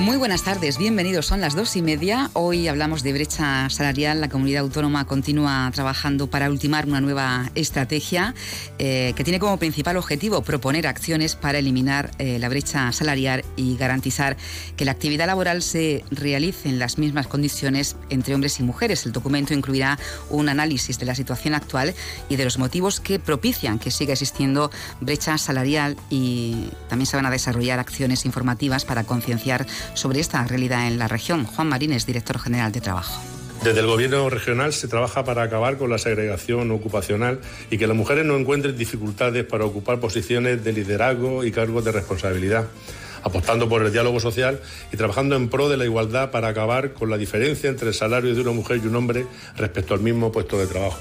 Muy buenas tardes, bienvenidos. Son las dos y media. Hoy hablamos de brecha salarial. La comunidad autónoma continúa trabajando para ultimar una nueva estrategia eh, que tiene como principal objetivo proponer acciones para eliminar eh, la brecha salarial y garantizar que la actividad laboral se realice en las mismas condiciones entre hombres y mujeres. El documento incluirá un análisis de la situación actual y de los motivos que propician que siga existiendo brecha salarial y también se van a desarrollar acciones informativas para concienciar sobre esta realidad en la región. Juan Marín es director general de Trabajo. Desde el Gobierno regional se trabaja para acabar con la segregación ocupacional y que las mujeres no encuentren dificultades para ocupar posiciones de liderazgo y cargos de responsabilidad, apostando por el diálogo social y trabajando en pro de la igualdad para acabar con la diferencia entre el salario de una mujer y un hombre respecto al mismo puesto de trabajo.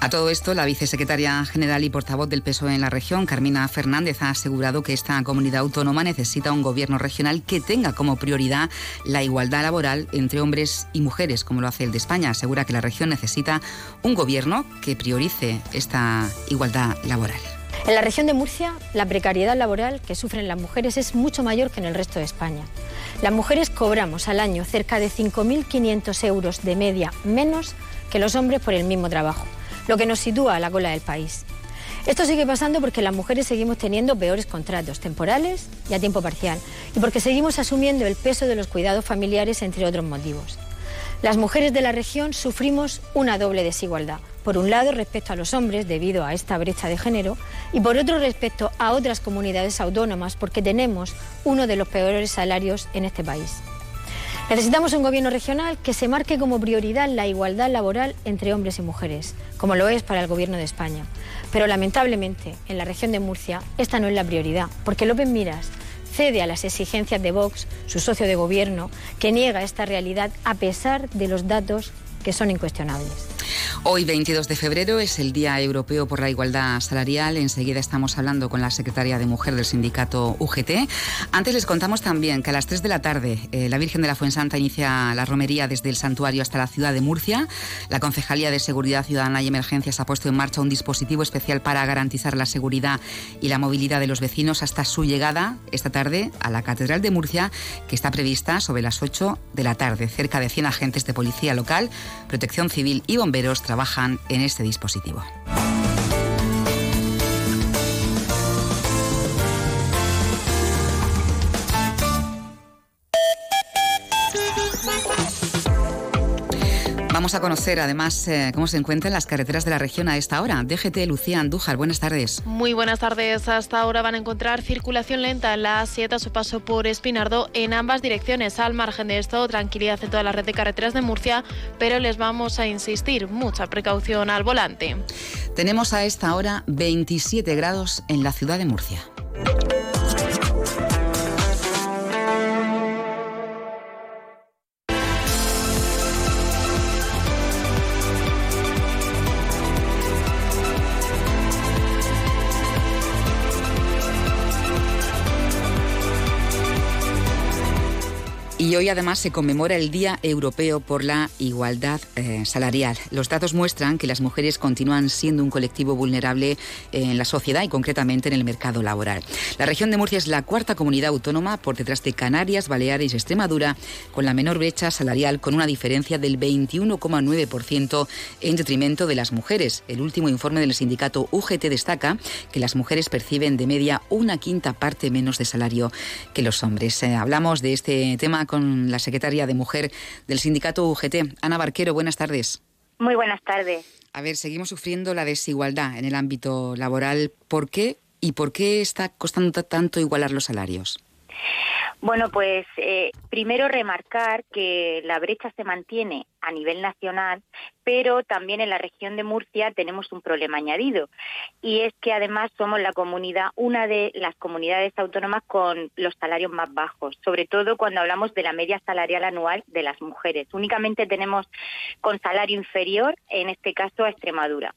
A todo esto, la vicesecretaria general y portavoz del PSOE en la región, Carmina Fernández, ha asegurado que esta comunidad autónoma necesita un gobierno regional que tenga como prioridad la igualdad laboral entre hombres y mujeres, como lo hace el de España. Asegura que la región necesita un gobierno que priorice esta igualdad laboral. En la región de Murcia, la precariedad laboral que sufren las mujeres es mucho mayor que en el resto de España. Las mujeres cobramos al año cerca de 5.500 euros de media menos que los hombres por el mismo trabajo lo que nos sitúa a la cola del país. Esto sigue pasando porque las mujeres seguimos teniendo peores contratos temporales y a tiempo parcial, y porque seguimos asumiendo el peso de los cuidados familiares, entre otros motivos. Las mujeres de la región sufrimos una doble desigualdad. Por un lado, respecto a los hombres, debido a esta brecha de género, y por otro, respecto a otras comunidades autónomas, porque tenemos uno de los peores salarios en este país. Necesitamos un gobierno regional que se marque como prioridad la igualdad laboral entre hombres y mujeres, como lo es para el gobierno de España. Pero lamentablemente, en la región de Murcia, esta no es la prioridad, porque López Miras cede a las exigencias de Vox, su socio de gobierno, que niega esta realidad a pesar de los datos que son incuestionables. Hoy, 22 de febrero, es el Día Europeo por la Igualdad Salarial. Enseguida estamos hablando con la secretaria de Mujer del sindicato UGT. Antes les contamos también que a las 3 de la tarde eh, la Virgen de la Fuensanta inicia la romería desde el santuario hasta la ciudad de Murcia. La Concejalía de Seguridad Ciudadana y Emergencias ha puesto en marcha un dispositivo especial para garantizar la seguridad y la movilidad de los vecinos hasta su llegada esta tarde a la Catedral de Murcia, que está prevista sobre las 8 de la tarde. Cerca de 100 agentes de policía local, protección civil y bomberos trabajan en este dispositivo. Vamos a conocer además eh, cómo se encuentran las carreteras de la región a esta hora. DGT Lucía Andújar, buenas tardes. Muy buenas tardes. Hasta ahora van a encontrar circulación lenta en la A7 a su paso por Espinardo en ambas direcciones. Al margen de esto, tranquilidad en toda la red de carreteras de Murcia, pero les vamos a insistir, mucha precaución al volante. Tenemos a esta hora 27 grados en la ciudad de Murcia. Hoy además se conmemora el Día Europeo por la Igualdad eh, Salarial. Los datos muestran que las mujeres continúan siendo un colectivo vulnerable en la sociedad y concretamente en el mercado laboral. La región de Murcia es la cuarta comunidad autónoma por detrás de Canarias, Baleares y Extremadura con la menor brecha salarial con una diferencia del 21,9% en detrimento de las mujeres. El último informe del sindicato UGT destaca que las mujeres perciben de media una quinta parte menos de salario que los hombres. Eh, hablamos de este tema con la secretaria de Mujer del sindicato UGT. Ana Barquero, buenas tardes. Muy buenas tardes. A ver, seguimos sufriendo la desigualdad en el ámbito laboral. ¿Por qué y por qué está costando tanto igualar los salarios? Bueno, pues eh, primero remarcar que la brecha se mantiene a nivel nacional, pero también en la región de Murcia tenemos un problema añadido y es que además somos la comunidad, una de las comunidades autónomas con los salarios más bajos, sobre todo cuando hablamos de la media salarial anual de las mujeres. Únicamente tenemos con salario inferior, en este caso a Extremadura.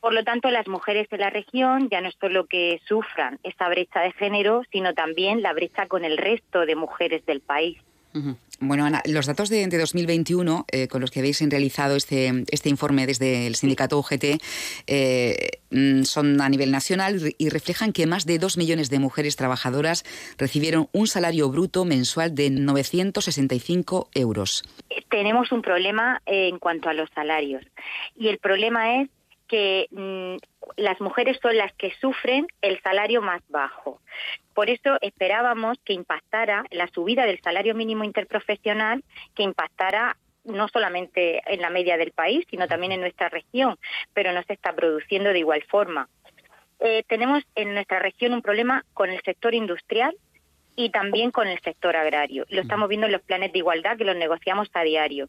Por lo tanto, las mujeres de la región ya no es solo que sufran esa brecha de género, sino también la brecha con el resto de mujeres del país. Bueno, Ana, los datos de, 2021 eh, con los que habéis realizado este, este informe desde el sindicato UGT eh, mm, son a nivel nacional y reflejan que más de dos millones de mujeres trabajadoras recibieron un salario bruto mensual de 965 euros. Tenemos un problema en cuanto a los salarios y el problema es que mm, las mujeres son las que sufren el salario más bajo. Por eso esperábamos que impactara la subida del salario mínimo interprofesional, que impactara no solamente en la media del país, sino también en nuestra región, pero no se está produciendo de igual forma. Eh, tenemos en nuestra región un problema con el sector industrial y también con el sector agrario. Lo estamos viendo en los planes de igualdad que los negociamos a diario.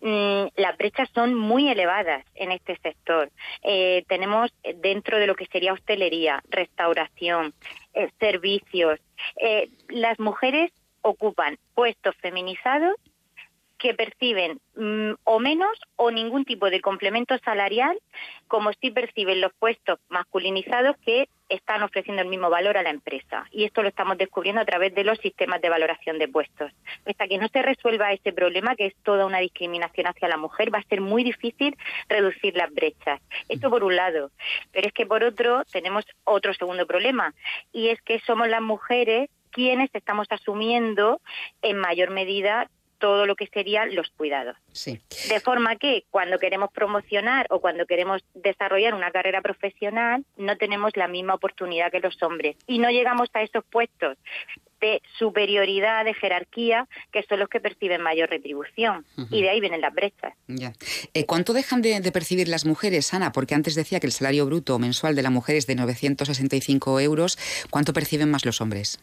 Mm, las brechas son muy elevadas en este sector. Eh, tenemos dentro de lo que sería hostelería, restauración, eh, servicios. Eh, las mujeres ocupan puestos feminizados que perciben mm, o menos o ningún tipo de complemento salarial, como si perciben los puestos masculinizados que están ofreciendo el mismo valor a la empresa. Y esto lo estamos descubriendo a través de los sistemas de valoración de puestos. Hasta que no se resuelva ese problema, que es toda una discriminación hacia la mujer, va a ser muy difícil reducir las brechas. Esto por un lado. Pero es que por otro tenemos otro segundo problema, y es que somos las mujeres quienes estamos asumiendo en mayor medida todo lo que serían los cuidados. Sí. De forma que cuando queremos promocionar o cuando queremos desarrollar una carrera profesional, no tenemos la misma oportunidad que los hombres y no llegamos a esos puestos de superioridad, de jerarquía, que son los que perciben mayor retribución. Y de ahí vienen las brechas. Ya. Eh, ¿Cuánto dejan de, de, percibir las mujeres, Ana? Porque antes decía que el salario bruto mensual de la mujer es de 965 euros. ¿Cuánto perciben más los hombres?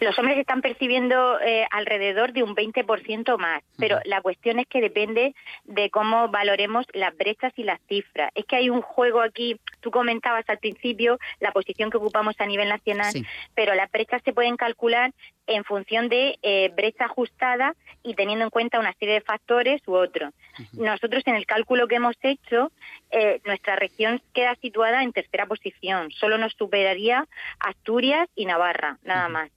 Los hombres están percibiendo eh, alrededor de un 20% más, pero la cuestión es que depende de cómo valoremos las brechas y las cifras. Es que hay un juego aquí, tú comentabas al principio la posición que ocupamos a nivel nacional, pero las brechas se pueden calcular en función de eh, brecha ajustada y teniendo en cuenta una serie de factores u otros. Nosotros en el cálculo que hemos hecho, eh, nuestra región queda situada en tercera posición, solo nos superaría Asturias y Navarra, nada más.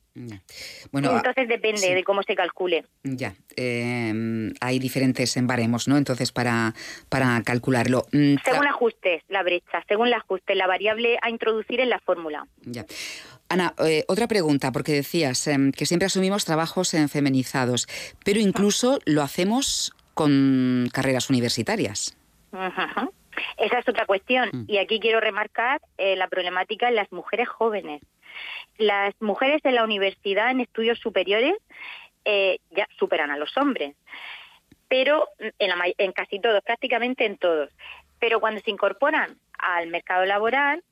Bueno, Entonces depende de cómo se calcule. Ya, em, hay diferentes baremos, ¿no? Entonces para, para calcularlo. Mm, según ajustes, la brecha, según el ajuste, la variable a introducir en la fórmula. Ya. Ana, eh, otra pregunta, porque decías em, que siempre asumimos trabajos en feminizados, pero incluso lo hacemos con carreras universitarias. Esa es otra cuestión. Mm. Y aquí quiero remarcar eh, la problemática en las mujeres jóvenes. Las mujeres en la universidad, en estudios superiores, eh, ya superan a los hombres, pero en, en casi todos, prácticamente en todos. Pero cuando se incorporan al mercado laboral,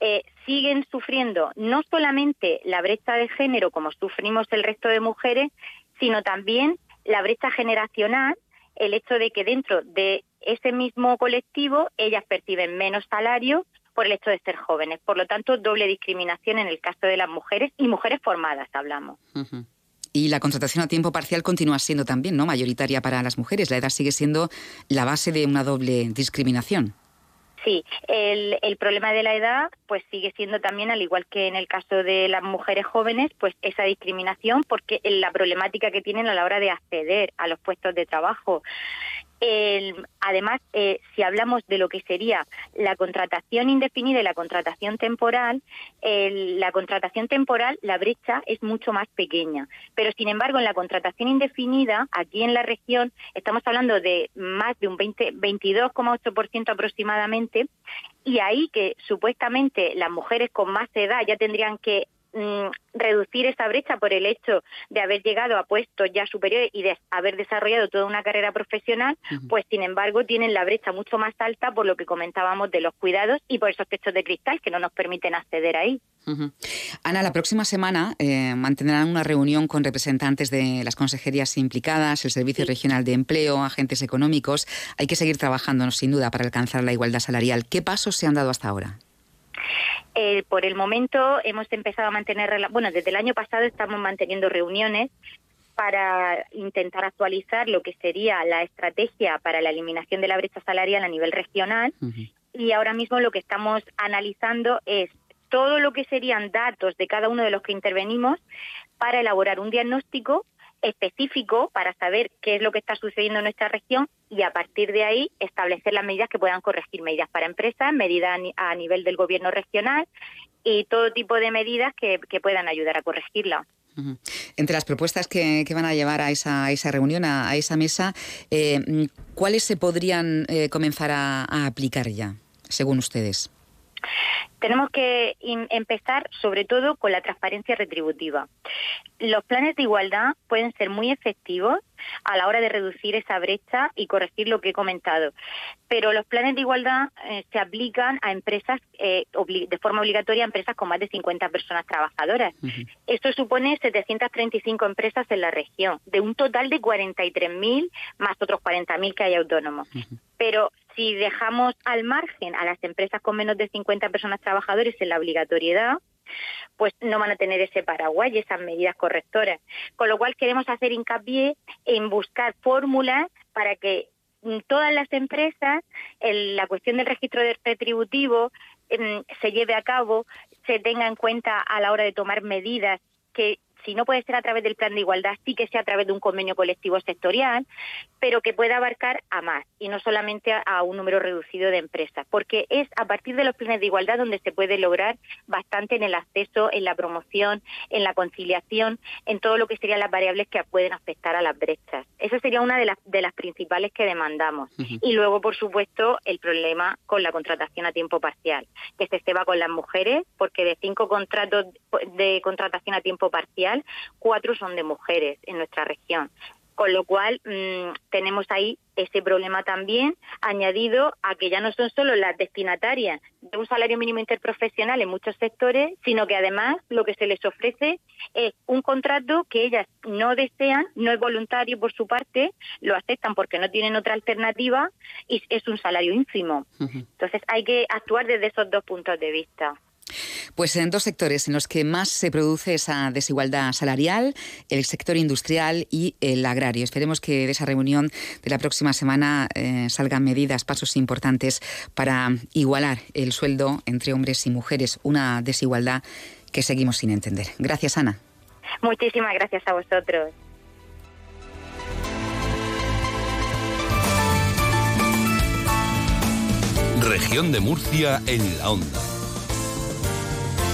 eh, siguen sufriendo no solamente la brecha de género como sufrimos el resto de mujeres, sino también la brecha generacional, el hecho de que dentro de ese mismo colectivo ellas perciben menos salario por el hecho de ser jóvenes. Por lo tanto, doble discriminación en el caso de las mujeres y mujeres formadas, hablamos. Y la contratación a tiempo parcial continúa siendo también no mayoritaria para las mujeres. La edad sigue siendo la base de una doble discriminación. Sí, el, problema de la edad pues sigue siendo también, al igual que en el caso de las mujeres jóvenes, pues esa discriminación porque la problemática que tienen a la hora de acceder a los puestos de trabajo. El, además, eh, si hablamos de lo que sería la contratación indefinida y la contratación temporal, la contratación temporal, la brecha es mucho más pequeña. Pero, sin embargo, en la contratación indefinida, aquí en la región, estamos hablando de más de un 22,8% aproximadamente, y ahí que supuestamente las mujeres con más edad ya tendrían que Mm, reducir esa brecha por el hecho de haber llegado a puestos ya superiores y de haber desarrollado toda una carrera profesional, pues sin embargo tienen la brecha mucho más alta por lo que comentábamos de los cuidados y por esos techos de cristal que no nos permiten acceder ahí. Ana, la próxima semana eh, mantendrán una reunión con representantes de las consejerías implicadas, el Servicio Regional de Empleo, agentes económicos. Hay que seguir trabajando, sin duda, para alcanzar la igualdad salarial. ¿Qué pasos se han dado hasta ahora? Eh, por el momento hemos empezado a mantener, bueno, desde el año pasado estamos manteniendo reuniones para intentar actualizar lo que sería la estrategia para la eliminación de la brecha salarial a nivel regional. Y ahora mismo lo que estamos analizando es todo lo que serían datos de cada uno de los que intervenimos para elaborar un diagnóstico específico para saber qué es lo que está sucediendo en nuestra región y a partir de ahí establecer las medidas que puedan corregir medidas para empresas, medidas a nivel del gobierno regional y todo tipo de medidas que, puedan ayudar a corregirla. Entre las propuestas que, van a llevar a esa, esa reunión, a, esa mesa, eh, ¿cuáles se podrían eh, comenzar a aplicar ya, según ustedes? Tenemos que empezar sobre todo con la transparencia retributiva. Los planes de igualdad pueden ser muy efectivos a la hora de reducir esa brecha y corregir lo que he comentado, pero los planes de igualdad eh, se aplican a empresas eh, de forma obligatoria a empresas con más de 50 personas trabajadoras. Esto supone 735 empresas en la región, de un total de 43.000 más otros 40.000 que hay autónomos. Pero si dejamos al margen a las empresas con menos de 50 personas trabajadores en la obligatoriedad, pues no van a tener ese paraguas y esas medidas correctoras. Con lo cual queremos hacer hincapié en buscar fórmulas para que todas las empresas la cuestión del registro retributivo em, se lleve a cabo, se tenga en cuenta a la hora de tomar medidas que si no puede ser a través del plan de igualdad, sí que sea a través de un convenio colectivo sectorial, pero que pueda abarcar a más y no solamente a, un número reducido de empresas, porque es a partir de los planes de igualdad donde se puede lograr bastante en el acceso, en la promoción, en la conciliación, en todo lo que serían las variables que pueden afectar a las brechas. Esa sería una de las, de las principales que demandamos. Y luego, por supuesto, el problema con la contratación a tiempo parcial, que se ceba con las mujeres, porque de cinco contratos de contratación a tiempo parcial, cuatro son de mujeres en nuestra región. Con lo cual mm, tenemos ahí ese problema también, añadido a que ya no son solo las destinatarias de un salario mínimo interprofesional en muchos sectores, sino que además lo que se les ofrece es un contrato que ellas no desean, no es voluntario por su parte, lo aceptan porque no tienen otra alternativa y es un salario ínfimo. Entonces hay que actuar desde esos dos puntos de vista. Pues en dos sectores en los que más se produce esa desigualdad salarial, el sector industrial y el agrario. Esperemos que de esa reunión de la próxima semana eh, salgan medidas, pasos importantes para igualar el sueldo entre hombres y mujeres, una desigualdad que seguimos sin entender. Gracias, Ana. Muchísimas gracias a vosotros. Región de Murcia en la onda.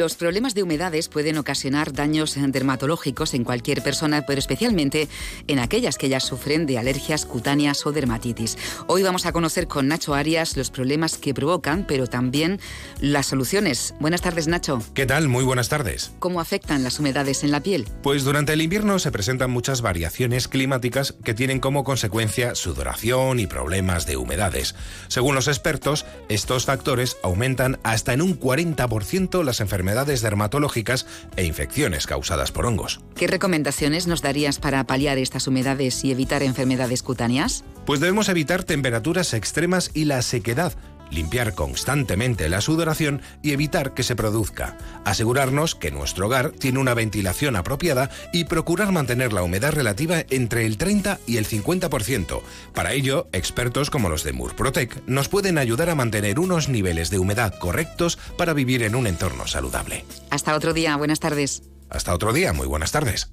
Los problemas de humedades pueden ocasionar daños dermatológicos en cualquier persona, pero especialmente en aquellas que ya sufren de alergias cutáneas o dermatitis. Hoy vamos a conocer con Nacho Arias los problemas que provocan, pero también las soluciones. Buenas tardes, Nacho. ¿Qué tal? Muy buenas tardes. ¿Cómo afectan las humedades en la piel? Pues durante el invierno se presentan muchas variaciones climáticas que tienen como consecuencia sudoración y problemas de humedades. Según los expertos, estos factores aumentan hasta en un 40% las enfermedades enfermedades dermatológicas e infecciones causadas por hongos. ¿Qué recomendaciones nos darías para paliar estas humedades y evitar enfermedades cutáneas? Pues debemos evitar temperaturas extremas y la sequedad, limpiar constantemente la sudoración y evitar que se produzca, asegurarnos que nuestro hogar tiene una ventilación apropiada y procurar mantener la humedad relativa entre el 30 y el 50%. Para ello, expertos como los de Murprotec nos pueden ayudar a mantener unos niveles de humedad correctos para vivir en un entorno saludable. Hasta otro día, buenas tardes. Hasta otro día, muy buenas tardes.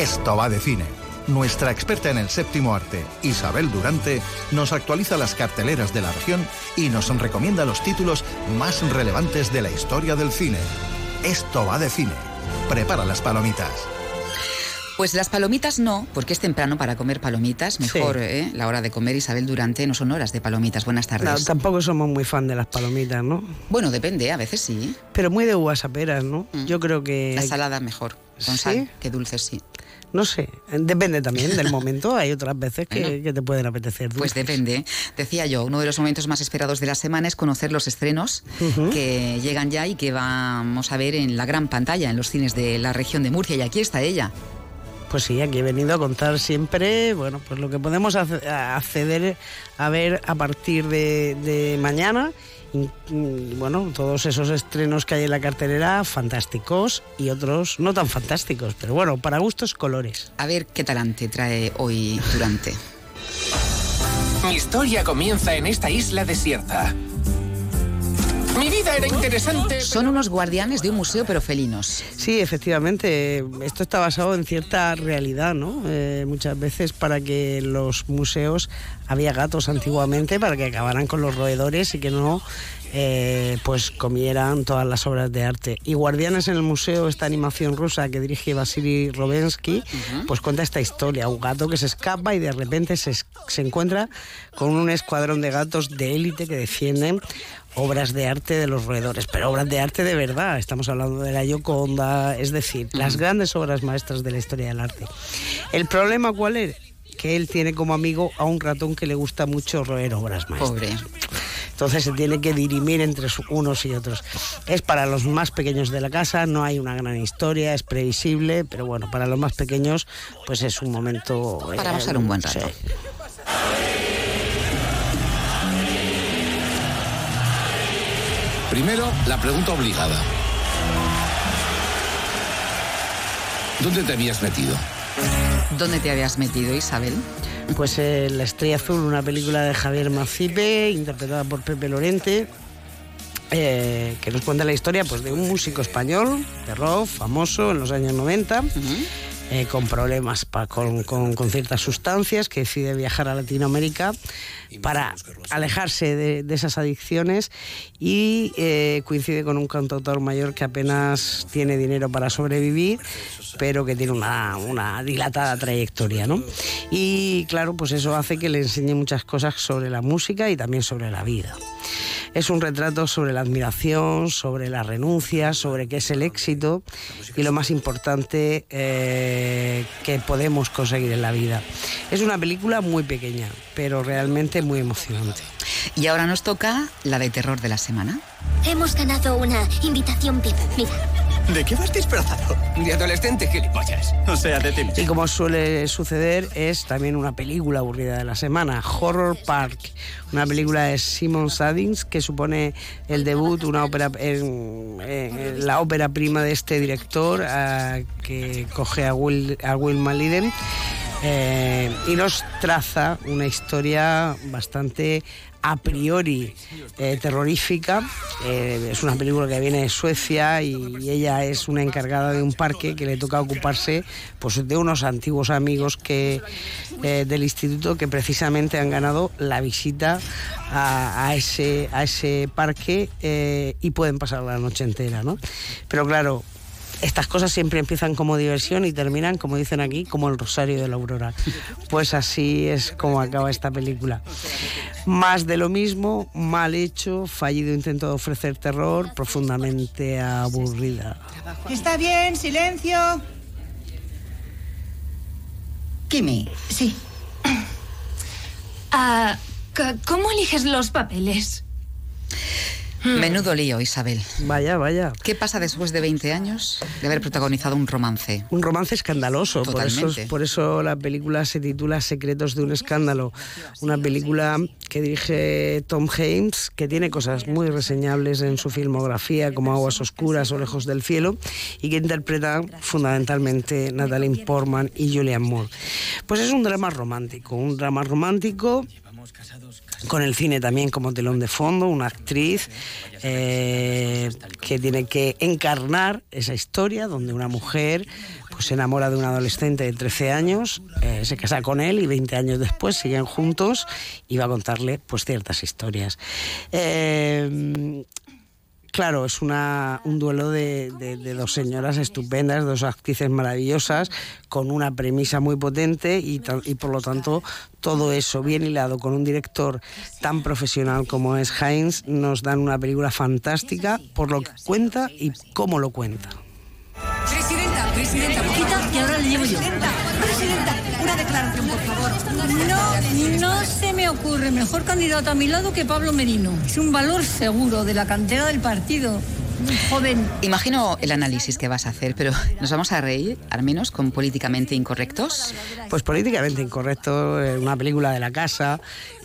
Esto va de cine. Nuestra experta en el séptimo arte, Isabel Durante, nos actualiza las carteleras de la región y nos recomienda los títulos más relevantes de la historia del cine. Esto va de cine. Prepara las palomitas. Pues las palomitas no, porque es temprano para comer palomitas. Mejor ¿eh? la hora de comer Isabel Durante no son horas de palomitas. Buenas tardes. No, tampoco somos muy fan de las palomitas, ¿no? Bueno, depende, a veces sí. Pero muy de uvas a peras, ¿no? Mm. Yo creo que... La salada mejor, con ¿Sí? sal, que dulces sí. No sé, depende también del momento. Hay otras veces que, que te pueden apetecer. Pues depende. Decía yo, uno de los momentos más esperados de la semana es conocer los estrenos que llegan ya y que vamos a ver en la gran pantalla, en los cines de la región de Murcia. Y aquí está ella. Pues sí, aquí he venido a contar siempre, bueno, pues lo que podemos acceder a ver a partir de, de mañana. Mm, bueno, todos esos estrenos que hay en la cartelera, fantásticos y otros no tan fantásticos, pero bueno, para gustos colores. A ver qué talante trae hoy Durante. Mi historia comienza en esta isla desierta. Mi vida era interesante. Son unos guardianes de un museo, pero felinos. Sí, efectivamente, esto está basado en cierta realidad, ¿no? Eh, muchas veces para que los museos había gatos antiguamente para que acabaran con los roedores y que no eh, pues comieran todas las obras de arte. Y Guardianes en el Museo, esta animación rusa que dirige Vasily Robensky, pues cuenta esta historia, un gato que se escapa y de repente se, se encuentra con un escuadrón de gatos de élite que defienden obras de arte de los roedores, pero obras de arte de verdad. Estamos hablando de la Gioconda, es decir, las grandes obras maestras de la historia del arte. El problema cuál es? Que él tiene como amigo a un ratón que le gusta mucho roer obras maestras. Pobre. Entonces se tiene que dirimir entre unos y otros. Es para los más pequeños de la casa, no hay una gran historia, es previsible, pero bueno, para los más pequeños, pues es un momento. Para pasar un buen rato. sí. Primero, la pregunta obligada. ¿Dónde te habías metido? ¿Dónde te habías metido, Isabel? Pues eh, La Estrella Azul, una película de Javier Macipe, interpretada por Pepe Lorente, eh, que nos cuenta la historia pues, de un músico español de rock famoso en los años 90. Eh, con problemas pa- con, con- con ciertas sustancias, que decide viajar a Latinoamérica para alejarse de, de esas adicciones y eh, coincide con un cantautor mayor que apenas tiene dinero para sobrevivir, pero que tiene una, una dilatada trayectoria, ¿no? Y claro, pues eso hace que le enseñe muchas cosas sobre la música y también sobre la vida. Es un retrato sobre la admiración, sobre la renuncia, sobre qué es el éxito y lo más importante eh, que podemos conseguir en la vida. Es una película muy pequeña, pero realmente muy emocionante. Y ahora nos toca la de terror de la semana. Hemos ganado una invitación VIP. Mira. ¿De qué vas disfrazado? De adolescente, gilipollas. O sea, de ti. Y como suele suceder, es también una película aburrida de la semana, Horror Park, una película de Simon Saddings que supone el debut, una ópera, en, la ópera prima de este director que coge a Will, a Will Maliden eh, y nos traza una historia bastante a priori eh, terrorífica. Eh, es una película que viene de Suecia y, ella es una encargada de un parque que le toca ocuparse pues, de unos antiguos amigos que, eh, del instituto que precisamente han ganado la visita a, a ese, a ese parque y pueden pasar la noche entera. ¿no? Pero claro, estas cosas siempre empiezan como diversión y terminan, como dicen aquí, como el Rosario de la Aurora. Pues así es como acaba esta película. Más de lo mismo, mal hecho, fallido intento de ofrecer terror, profundamente aburrida. Está bien, silencio. Kimi. Sí. Ah, ¿Cómo eliges los papeles? Menudo lío, Isabel. Vaya, vaya. ¿Qué pasa después de 20 años de haber protagonizado un romance? Un romance escandaloso, por eso, Totalmente. por eso la película se titula Secretos de un escándalo, una película que dirige Tom Hames, que tiene cosas muy reseñables en su filmografía, como Aguas Oscuras o Lejos del Cielo, y que interpreta fundamentalmente Natalie Portman y Julianne Moore. Pues es un drama romántico, un drama romántico con el cine también como telón de fondo, una actriz eh, que tiene que encarnar esa historia donde una mujer pues, se enamora de un adolescente de 13 años, eh, se casa con él y 20 años después siguen juntos y va a contarle pues ciertas historias. Eh, Claro, es una, un duelo de, dos señoras estupendas, dos actrices maravillosas, con una premisa muy potente y, por lo tanto todo eso bien hilado con un director tan profesional como es Heinz nos dan una película fantástica por lo que cuenta y cómo lo cuenta. Presidenta, presidenta, poquita, y ahora le llevo yo. No, se me ocurre mejor candidato a mi lado que Pablo Merino. Es un valor seguro de la cantera del partido joven. Imagino el análisis que vas a hacer, pero ¿nos vamos a reír, al menos, con políticamente incorrectos? Pues políticamente incorrecto, una película de la casa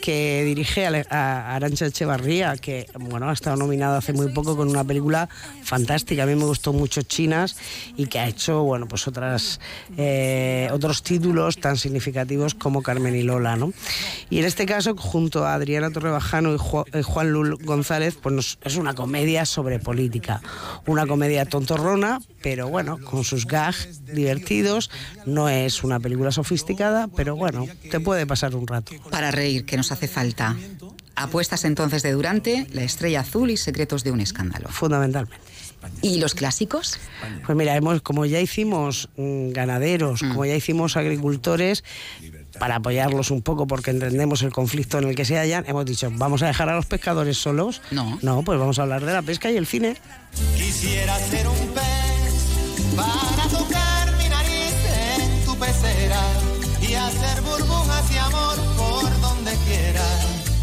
que dirige a Arancha Echevarría, que bueno, ha estado nominada hace muy poco con una película fantástica. A mí me gustó mucho Chinas y que ha hecho bueno, pues otras, eh, otros títulos tan significativos como Carmen y Lola. ¿no? Y en este caso, junto a Adriana Torrebajano y eh, Juan Lul González, pues es una comedia sobre política. Una comedia tontorrona, pero bueno, con sus gags divertidos. No es una película sofisticada, pero bueno, te puede pasar un rato. Para reír, que nos hace falta. Apuestas entonces de Durante, La Estrella Azul y Secretos de un Escándalo. Fundamentalmente. ¿Y los clásicos? Pues mira, hemos, como ya hicimos mm, ganaderos, mm. como ya hicimos agricultores, para apoyarlos un poco porque entendemos el conflicto en el que se hallan, hemos dicho, ¿vamos a dejar a los pescadores solos? No. No, pues vamos a hablar de la pesca y el cine. Quisiera ser un pez para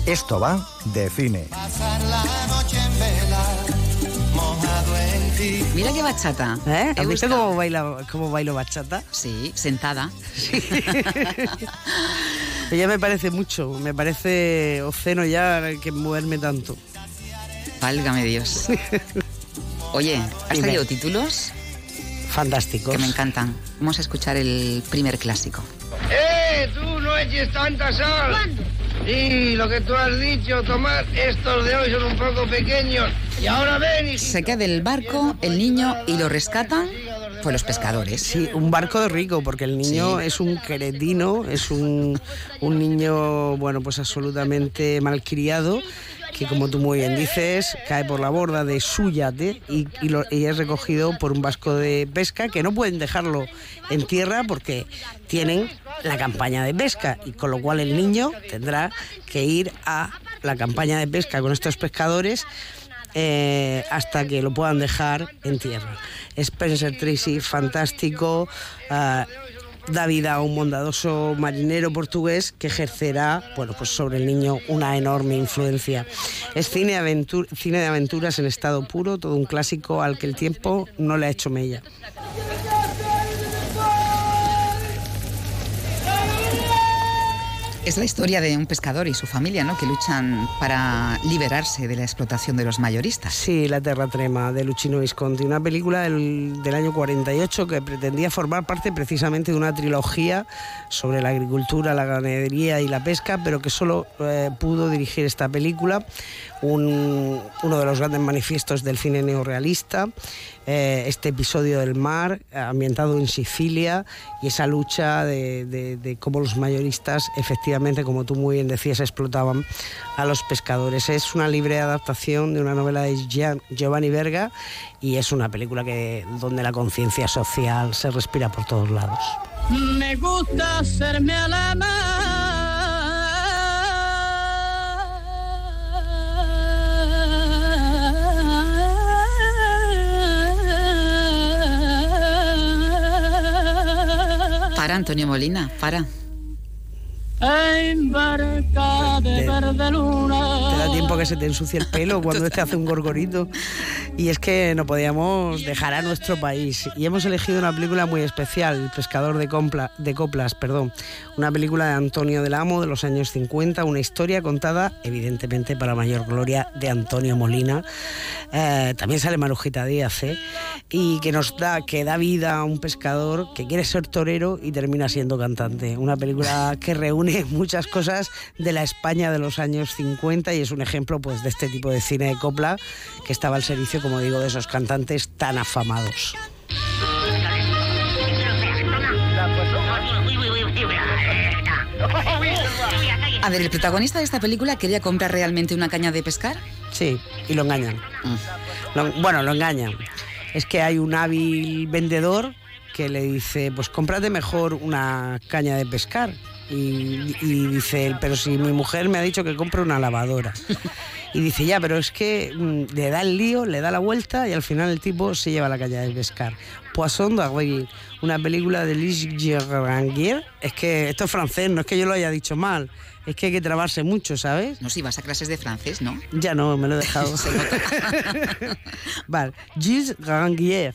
Esto va de cine. Pasar la noche en vela, mojado en ti. Mira qué bachata. ¿Eh? ¿Has visto cómo, baila, cómo bailo bachata? Sí, sentada. Sí. Ella me parece mucho, me parece obsceno ya que moverme tanto. Válgame Dios. Oye, ¿has traído títulos? Fantásticos. Que me encantan. Vamos a escuchar el primer clásico. ¡Eh! ¡Tú no eches tanta sal! ¿Cuándo? Sí, lo que tú has dicho, Tomás, estos de hoy son un poco pequeños. Y ahora ven y... Se queda del barco el niño y lo rescatan pues los pescadores. Sí, un barco de rico, porque el niño es un queretino, es un, un niño, bueno, pues absolutamente malcriado que como tú muy bien dices, cae por la borda de su yate y, y, es recogido por un vasco de pesca que no pueden dejarlo en tierra porque tienen la campaña de pesca y con lo cual el niño tendrá que ir a la campaña de pesca con estos pescadores eh, hasta que lo puedan dejar en tierra. Spencer Tracy, fantástico. Uh, da vida a un bondadoso marinero portugués que ejercerá bueno, pues sobre el niño una enorme influencia. Es cine, cine de aventuras en estado puro, todo un clásico al que el tiempo no le ha hecho mella. Es la historia de un pescador y su familia, ¿no? Que luchan para liberarse de la explotación de los mayoristas. Sí, La Terra Trema, de Luchino Visconti, una película del, año 48 que pretendía formar parte precisamente de una trilogía sobre la agricultura, la ganadería y la pesca, pero que solo eh, pudo dirigir esta película, uno de los grandes manifiestos del cine neorrealista. Eh, este episodio del mar ambientado en Sicilia y esa lucha de, cómo los mayoristas efectivamente, como tú muy bien decías, explotaban a los pescadores. Es una libre adaptación de una novela de Giovanni Verga y es una película que, donde la conciencia social se respira por todos lados. Me gusta hacerme a la Para, Antonio Molina, para. de verde luna. Tiempo que se te ensucie el pelo cuando te hace un gorgorito. Y es que no podíamos dejar a nuestro país. Y hemos elegido una película muy especial, El pescador de, de coplas, perdón. Una película de Antonio del Amo de los años 50, una historia contada, evidentemente, para mayor gloria de Antonio Molina. Eh, también sale Marujita Díaz, ¿eh? Y que nos da, que da vida a un pescador que quiere ser torero y termina siendo cantante. Una película que reúne muchas cosas de la España de los años 50 y es un ejemplo pues, de este tipo de cine de copla que estaba al servicio como digo, de esos cantantes tan afamados. A ver, ¿el protagonista de esta película quería comprar realmente una caña de pescar? Sí, y lo engañan. Lo- bueno, lo engañan. Es que hay un hábil vendedor que le dice, pues cómprate mejor una caña de pescar. Y, y dice él, pero si mi mujer me ha dicho que compre una lavadora. Y dice, ya, pero es que mm, le da el lío, le da la vuelta y al final el tipo se lleva la caña de pescar. Poisson d'Argile, una película de Lis Gerrangier. Es que esto es francés, no es que yo lo haya dicho mal, es que hay que trabarse mucho, ¿sabes? No, si vas a clases de francés, ¿no? Ya no, me lo he dejado. vale, Gilles Rangier.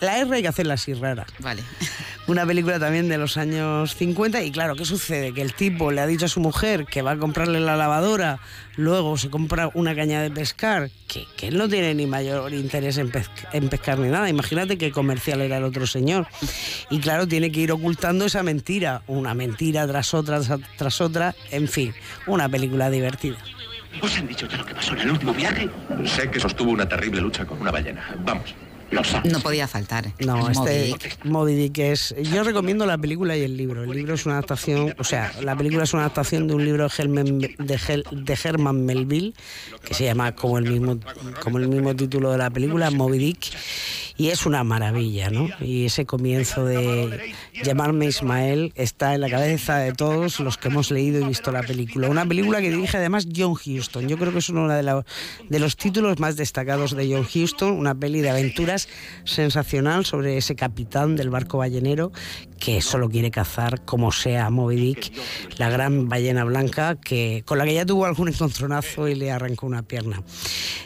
La R hay que hacerla así rara. Vale. Una película también de los años 50 y claro, ¿qué sucede? Que el tipo le ha dicho a su mujer que va a comprarle la lavadora, luego se compra una caña de pescar, que, que él no tiene ni mayor interés en, pesca- en pescar ni nada. Imagínate qué comercial era el otro señor. Y claro, tiene que ir ocultando esa mentira, una mentira tras otra, tras, tras otra, en fin, una película divertida. ¿Os han dicho ya lo que pasó en el último viaje? Sé que sostuvo una terrible lucha con una ballena. Vamos, No podía faltar. No, Es Moby este Dick. Moby Dick es. Yo recomiendo la película y el libro. El libro es una adaptación, o sea, la película es una adaptación de un libro de, Herman, de, Hel- de Herman Melville que se llama como el mismo como el mismo título de la película, Moby Dick, y es una maravilla, ¿no? Y ese comienzo de llamarme Ismael está en la cabeza de todos los que hemos leído y visto la película. Una película que dirige además John Huston. Yo creo que es uno de, de los títulos más destacados de John Huston, una peli de aventuras sensacional sobre ese capitán del barco ballenero que solo quiere cazar como sea Moby Dick, la gran ballena blanca que con la que ya tuvo algún encontronazo y le arrancó una pierna.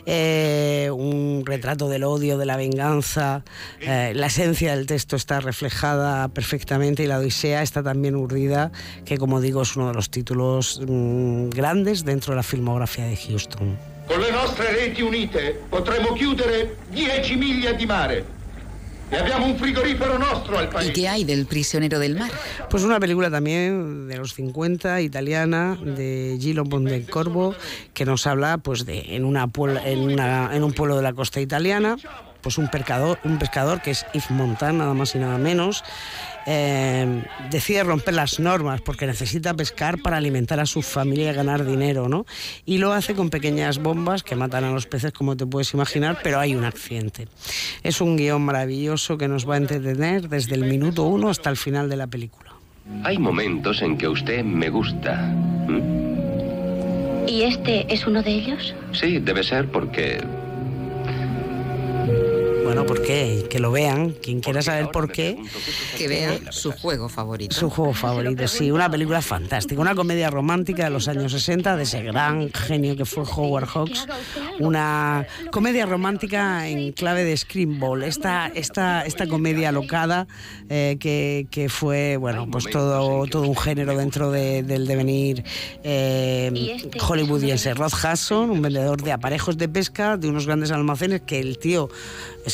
Eh, un retrato del odio, de la venganza, eh, la esencia del texto está reflejada perfectamente y la Odisea está también urdida, que como digo es uno de los títulos mm, grandes dentro de la filmografía de Houston. Con le nostre reti unite potremo chiudere 10 miglia di mare. ¿Y qué hay del prisionero del mar? Pues una película también de los 50, italiana, de Gilo Pontecorvo, que nos habla pues de en, una puebla- en, una- en un pueblo de la costa italiana, pues un pescador, un pescador que es Yves Montan, nada más y nada menos, eh, decide romper las normas porque necesita pescar para alimentar a su familia y ganar dinero, ¿no? Y lo hace con pequeñas bombas que matan a los peces, como te puedes imaginar, pero hay un accidente. Es un guion maravilloso que nos va a entretener desde el minuto uno hasta el final de la película. Hay momentos en que usted me gusta. ¿Mm? ¿Y este es uno de ellos? Sí, debe ser porque Bueno, ¿por qué? Que lo vean. Quien quiera saber por qué, Que vea su juego favorito. su juego favorito. Sí, una película fantástica. Una comedia romántica de los años 60 de ese gran genio que fue Howard Hawks. Una comedia romántica en clave de screenball. Esta, esta, esta comedia locada eh, que, que fue, bueno, pues todo, todo un género dentro de- del devenir eh, hollywoodiense. Rod Hudson, un vendedor de aparejos de pesca de unos grandes almacenes que el tío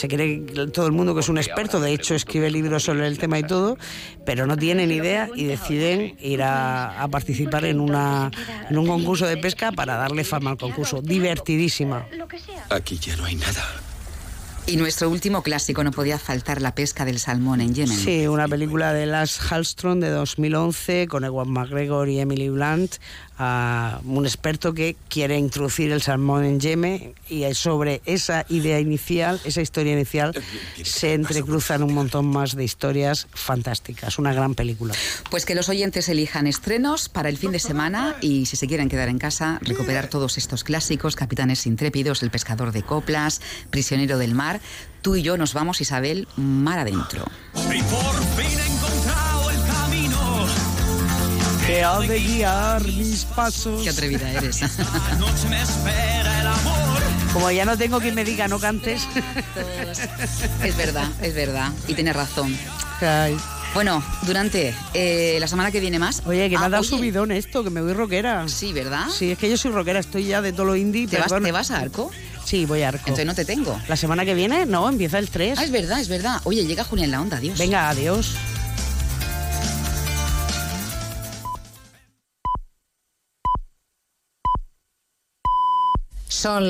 se cree todo el mundo que es un experto, de hecho escribe libros sobre el tema y todo, pero no tiene ni idea y deciden ir a, a participar en, una, en un concurso de pesca para darle fama al concurso. Divertidísima. Aquí ya no hay nada. Y nuestro último clásico no podía faltar la pesca del salmón en Yemen. Sí, una película de Lars Hallström de 2011 con Ewan McGregor y Emily Blunt, ah, un experto que quiere introducir el salmón en Yemen y sobre esa idea inicial, esa historia inicial, se entrecruzan un montón más de historias fantásticas. Una gran película. Pues que los oyentes elijan estrenos para el fin de semana y si se quieren quedar en casa, recuperar todos estos clásicos, Capitanes Intrépidos, El Pescador de Coplas, Prisionero del Mar. Tú y yo nos vamos, Isabel, mar adentro. Y por fin camino. Que ha de guiar mis pasos. Qué atrevida eres. Noche me espera el amor. Como ya no tengo quien me diga no cantes. Es verdad, es verdad. Y tienes razón. Ay. Bueno, durante eh, la semana que viene más. Oye, que me Ah, ha dado oye, subidón esto, que me voy rockera. Sí, ¿verdad? Sí, es que yo soy rockera, estoy ya de todo lo indie. ¿Te vas. ¿Te vas a Arco? Sí, voy a Arco. Entonces no te tengo. ¿La semana que viene? No, empieza el 3. Ah, es verdad, es verdad. Oye, llega Julia en la onda, adiós. Venga, adiós. Son